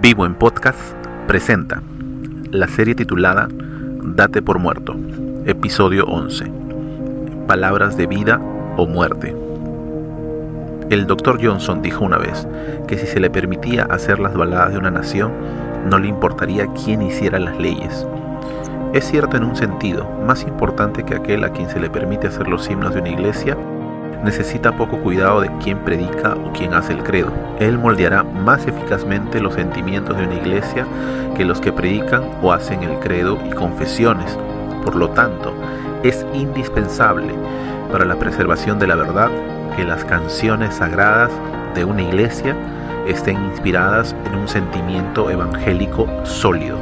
Vivo en Podcast presenta la serie titulada Date por muerto, episodio 11. Palabras de vida o muerte. El doctor Johnson dijo una vez que si se le permitía hacer las baladas de una nación, no le importaría quién hiciera las leyes. Es cierto en un sentido, más importante que aquel a quien se le permite hacer los himnos de una iglesia necesita poco cuidado de quién predica o quién hace el credo. Él moldeará más eficazmente los sentimientos de una iglesia que los que predican o hacen el credo y confesiones. Por lo tanto, es indispensable para la preservación de la verdad que las canciones sagradas de una iglesia estén inspiradas en un sentimiento evangélico sólido.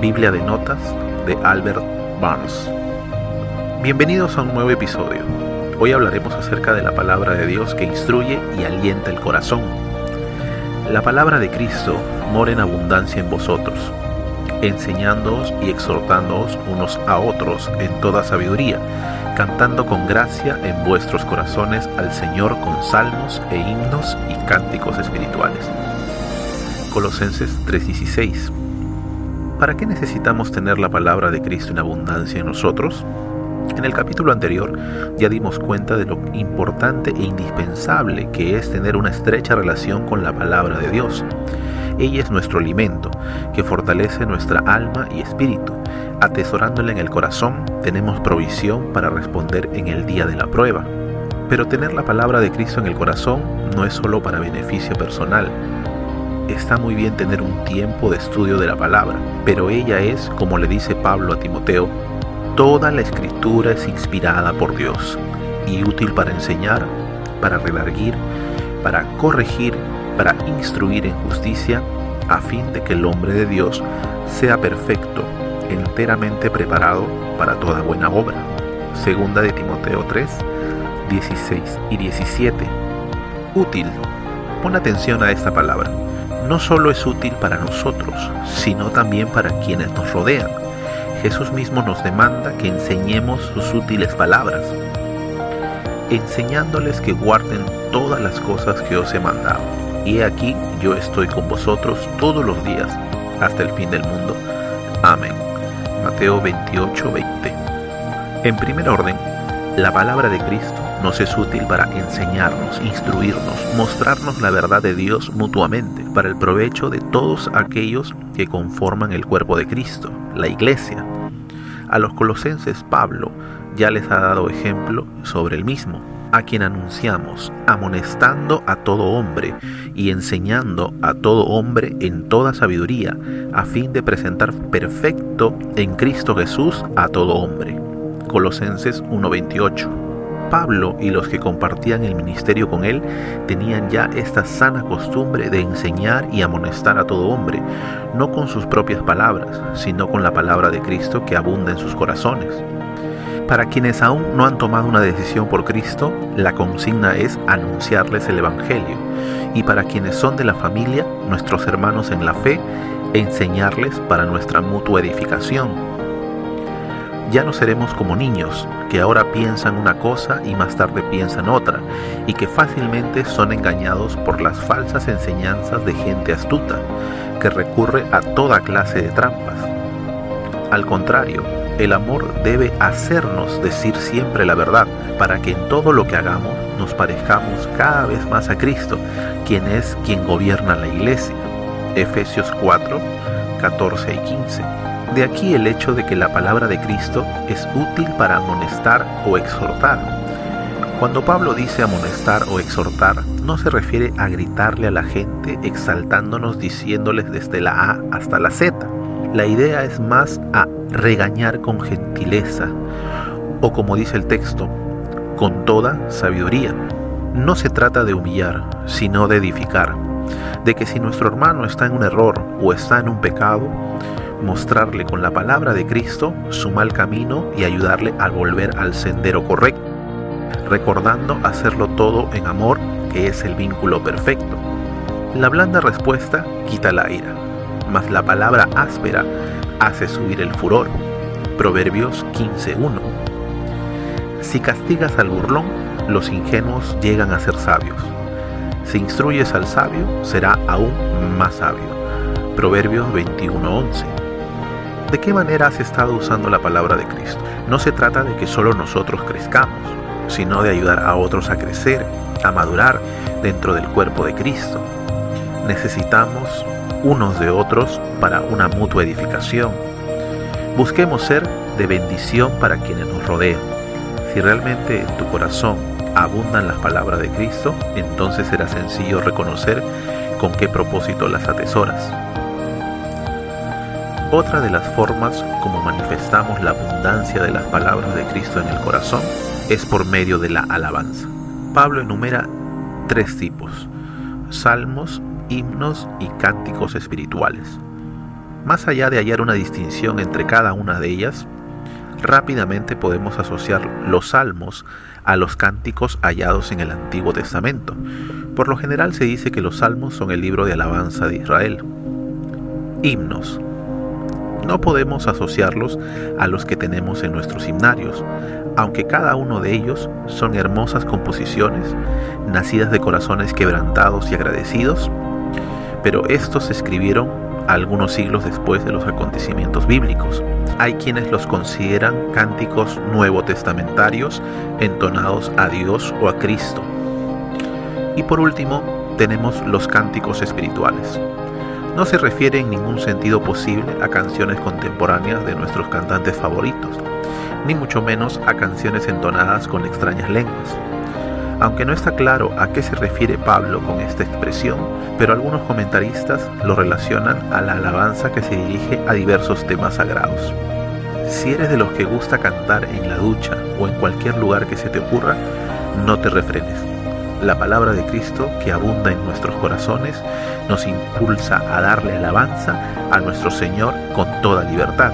Biblia de Notas de Albert Barnes. Bienvenidos a un nuevo episodio. Hoy hablaremos acerca de la palabra de Dios que instruye y alienta el corazón. La palabra de Cristo mora en abundancia en vosotros, enseñándoos y exhortándoos unos a otros en toda sabiduría, cantando con gracia en vuestros corazones al Señor con salmos e himnos y cánticos espirituales. Colosenses 3:16 ¿Para qué necesitamos tener la palabra de Cristo en abundancia en nosotros? En el capítulo anterior ya dimos cuenta de lo importante e indispensable que es tener una estrecha relación con la palabra de Dios. Ella es nuestro alimento, que fortalece nuestra alma y espíritu. Atesorándola en el corazón, tenemos provisión para responder en el día de la prueba. Pero tener la palabra de Cristo en el corazón no es solo para beneficio personal. Está muy bien tener un tiempo de estudio de la palabra, pero ella es, como le dice Pablo a Timoteo, Toda la escritura es inspirada por Dios y útil para enseñar, para redarguir, para corregir, para instruir en justicia, a fin de que el hombre de Dios sea perfecto, enteramente preparado para toda buena obra. Segunda de Timoteo 3, 16 y 17. Útil. Pon atención a esta palabra. No solo es útil para nosotros, sino también para quienes nos rodean Jesús mismo nos demanda que enseñemos sus útiles palabras, enseñándoles que guarden todas las cosas que os he mandado. Y he aquí yo estoy con vosotros todos los días hasta el fin del mundo. Amén. Mateo 28, 20. En primer orden, la palabra de Cristo nos es útil para enseñarnos, instruirnos, mostrarnos la verdad de Dios mutuamente, para el provecho de todos aquellos que conforman el cuerpo de Cristo, la iglesia. A los colosenses Pablo ya les ha dado ejemplo sobre el mismo, a quien anunciamos, amonestando a todo hombre y enseñando a todo hombre en toda sabiduría, a fin de presentar perfecto en Cristo Jesús a todo hombre. Colosenses 1:28 Pablo y los que compartían el ministerio con él tenían ya esta sana costumbre de enseñar y amonestar a todo hombre, no con sus propias palabras, sino con la palabra de Cristo que abunda en sus corazones. Para quienes aún no han tomado una decisión por Cristo, la consigna es anunciarles el Evangelio. Y para quienes son de la familia, nuestros hermanos en la fe, enseñarles para nuestra mutua edificación ya no seremos como niños, que ahora piensan una cosa y más tarde piensan otra, y que fácilmente son engañados por las falsas enseñanzas de gente astuta, que recurre a toda clase de trampas. Al contrario, el amor debe hacernos decir siempre la verdad, para que en todo lo que hagamos nos parezcamos cada vez más a Cristo, quien es quien gobierna la iglesia. Efesios 4, 14 y 15. De aquí el hecho de que la palabra de Cristo es útil para amonestar o exhortar. Cuando Pablo dice amonestar o exhortar, no se refiere a gritarle a la gente exaltándonos diciéndoles desde la A hasta la Z. La idea es más a regañar con gentileza, o como dice el texto, con toda sabiduría. No se trata de humillar, sino de edificar, de que si nuestro hermano está en un error o está en un pecado, mostrarle con la palabra de Cristo su mal camino y ayudarle a volver al sendero correcto, recordando hacerlo todo en amor, que es el vínculo perfecto. La blanda respuesta quita la ira, mas la palabra áspera hace subir el furor. Proverbios 15.1. Si castigas al burlón, los ingenuos llegan a ser sabios. Si instruyes al sabio, será aún más sabio Proverbios 21:11. ¿De qué manera has estado usando la palabra de Cristo? No se trata de que solo nosotros crezcamos, sino de ayudar a otros a crecer, a madurar dentro del cuerpo de Cristo. Necesitamos unos de otros para una mutua edificación. Busquemos ser de bendición para quienes nos rodean. Si realmente en tu corazón abundan las palabras de Cristo, entonces será sencillo reconocer con qué propósito las atesoras. Otra de las formas como manifestamos la abundancia de las palabras de Cristo en el corazón es por medio de la alabanza. Pablo enumera tres tipos, salmos, himnos y cánticos espirituales. Más allá de hallar una distinción entre cada una de ellas, rápidamente podemos asociar los salmos a los cánticos hallados en el Antiguo Testamento. Por lo general se dice que los salmos son el libro de alabanza de Israel. Himnos. No podemos asociarlos a los que tenemos en nuestros himnarios, aunque cada uno de ellos son hermosas composiciones, nacidas de corazones quebrantados y agradecidos, pero estos se escribieron algunos siglos después de los acontecimientos bíblicos. Hay quienes los consideran cánticos nuevo testamentarios entonados a Dios o a Cristo. Y por último, tenemos los cánticos espirituales. No se refiere en ningún sentido posible a canciones contemporáneas de nuestros cantantes favoritos, ni mucho menos a canciones entonadas con extrañas lenguas aunque no está claro a qué se refiere Pablo con esta expresión, pero algunos comentaristas lo relacionan a la alabanza que se dirige a diversos temas sagrados. Si eres de los que gusta cantar en la ducha o en cualquier lugar que se te ocurra, no te refrenes. La palabra de Cristo que abunda en nuestros corazones nos impulsa a darle alabanza a nuestro Señor con toda libertad.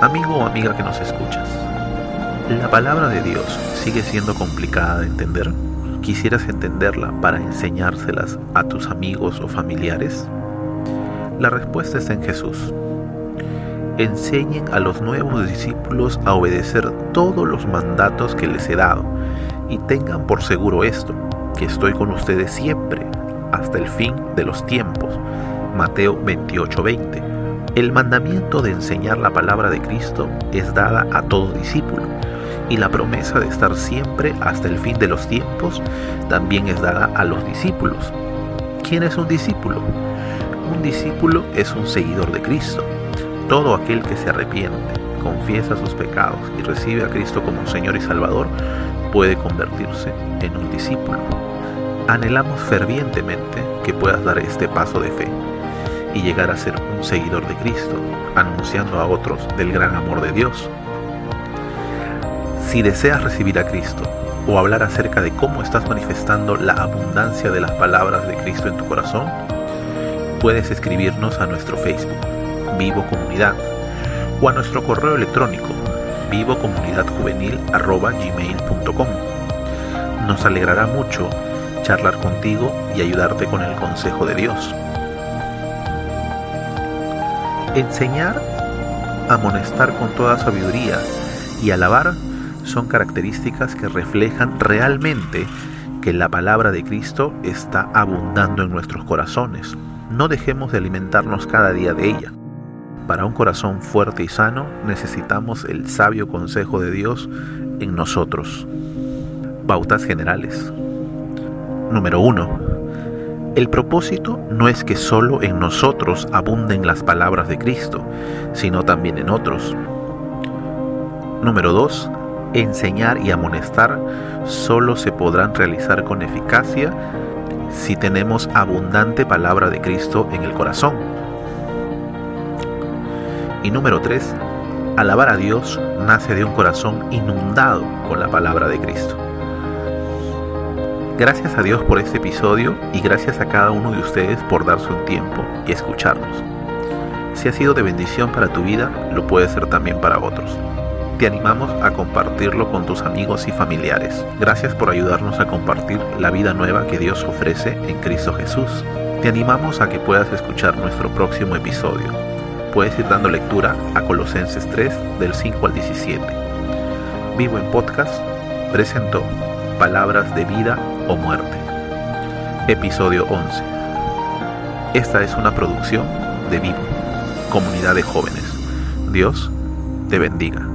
Amigo o amiga que nos escuchas, la palabra de Dios sigue siendo complicada de entender. ¿Quisieras entenderla para enseñárselas a tus amigos o familiares? La respuesta está en Jesús. Enseñen a los nuevos discípulos a obedecer todos los mandatos que les he dado y tengan por seguro esto, que estoy con ustedes siempre, hasta el fin de los tiempos. Mateo 28:20. El mandamiento de enseñar la palabra de Cristo es dada a todo discípulo y la promesa de estar siempre hasta el fin de los tiempos también es dada a los discípulos. ¿Quién es un discípulo? Un discípulo es un seguidor de Cristo. Todo aquel que se arrepiente, confiesa sus pecados y recibe a Cristo como Señor y Salvador puede convertirse en un discípulo. Anhelamos fervientemente que puedas dar este paso de fe y llegar a ser un seguidor de Cristo, anunciando a otros del gran amor de Dios si deseas recibir a Cristo o hablar acerca de cómo estás manifestando la abundancia de las palabras de Cristo en tu corazón, puedes escribirnos a nuestro Facebook, Vivo Comunidad, o a nuestro correo electrónico, vivocomunidadjuvenil.gmail.com. Nos alegrará mucho charlar contigo y ayudarte con el consejo de Dios. Enseñar, amonestar con toda sabiduría y alabar son características que reflejan realmente que la palabra de Cristo está abundando en nuestros corazones. No dejemos de alimentarnos cada día de ella. Para un corazón fuerte y sano necesitamos el sabio consejo de Dios en nosotros. Pautas generales. Número 1. El propósito no es que solo en nosotros abunden las palabras de Cristo, sino también en otros. Número 2 enseñar y amonestar solo se podrán realizar con eficacia si tenemos abundante palabra de Cristo en el corazón. Y número 3, alabar a Dios nace de un corazón inundado con la palabra de Cristo. Gracias a Dios por este episodio y gracias a cada uno de ustedes por darse un tiempo y escucharnos. Si ha sido de bendición para tu vida, lo puede ser también para otros te animamos a compartirlo con tus amigos y familiares. Gracias por ayudarnos a compartir la vida nueva que Dios ofrece en Cristo Jesús. Te animamos a que puedas escuchar nuestro próximo episodio. Puedes ir dando lectura a Colosenses 3 del 5 al 17. Vivo en Podcast presentó Palabras de Vida o Muerte. Episodio 11. Esta es una producción de Vivo, comunidad de jóvenes. Dios te bendiga.